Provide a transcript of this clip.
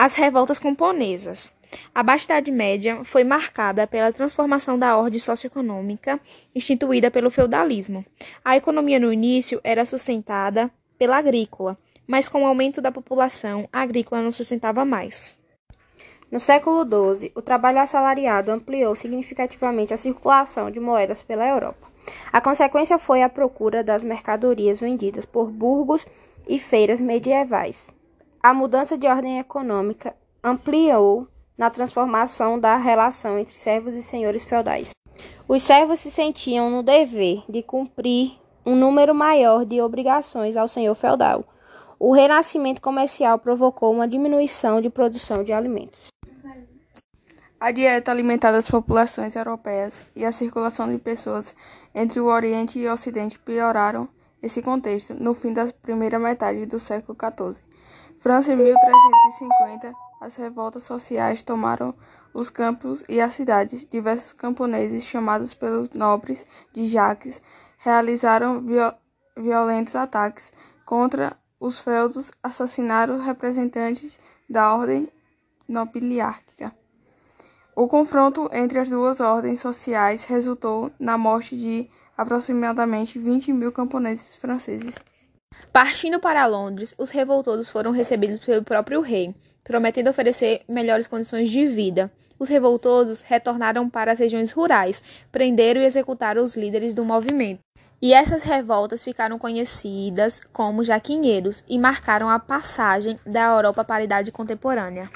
As revoltas camponesas. A Baixa Idade Média foi marcada pela transformação da ordem socioeconômica instituída pelo feudalismo. A economia no início era sustentada pela agrícola, mas com o aumento da população, a agrícola não sustentava mais. No século XII, o trabalho assalariado ampliou significativamente a circulação de moedas pela Europa. A consequência foi a procura das mercadorias vendidas por burgos e feiras medievais. A mudança de ordem econômica ampliou na transformação da relação entre servos e senhores feudais. Os servos se sentiam no dever de cumprir um número maior de obrigações ao senhor feudal. O renascimento comercial provocou uma diminuição de produção de alimentos. A dieta alimentar das populações europeias e a circulação de pessoas entre o Oriente e o Ocidente pioraram esse contexto no fim da primeira metade do século XIV. França, em 1350, as revoltas sociais tomaram os campos e as cidades. Diversos camponeses, chamados pelos nobres de Jacques, realizaram viol violentos ataques contra os feudos, assassinaram representantes da ordem nobiliárquica. O confronto entre as duas ordens sociais resultou na morte de aproximadamente 20 mil camponeses franceses. Partindo para Londres, os revoltosos foram recebidos pelo próprio rei, prometendo oferecer melhores condições de vida. Os revoltosos retornaram para as regiões rurais, prenderam e executaram os líderes do movimento. E essas revoltas ficaram conhecidas como jaquinheiros e marcaram a passagem da Europa para a idade contemporânea.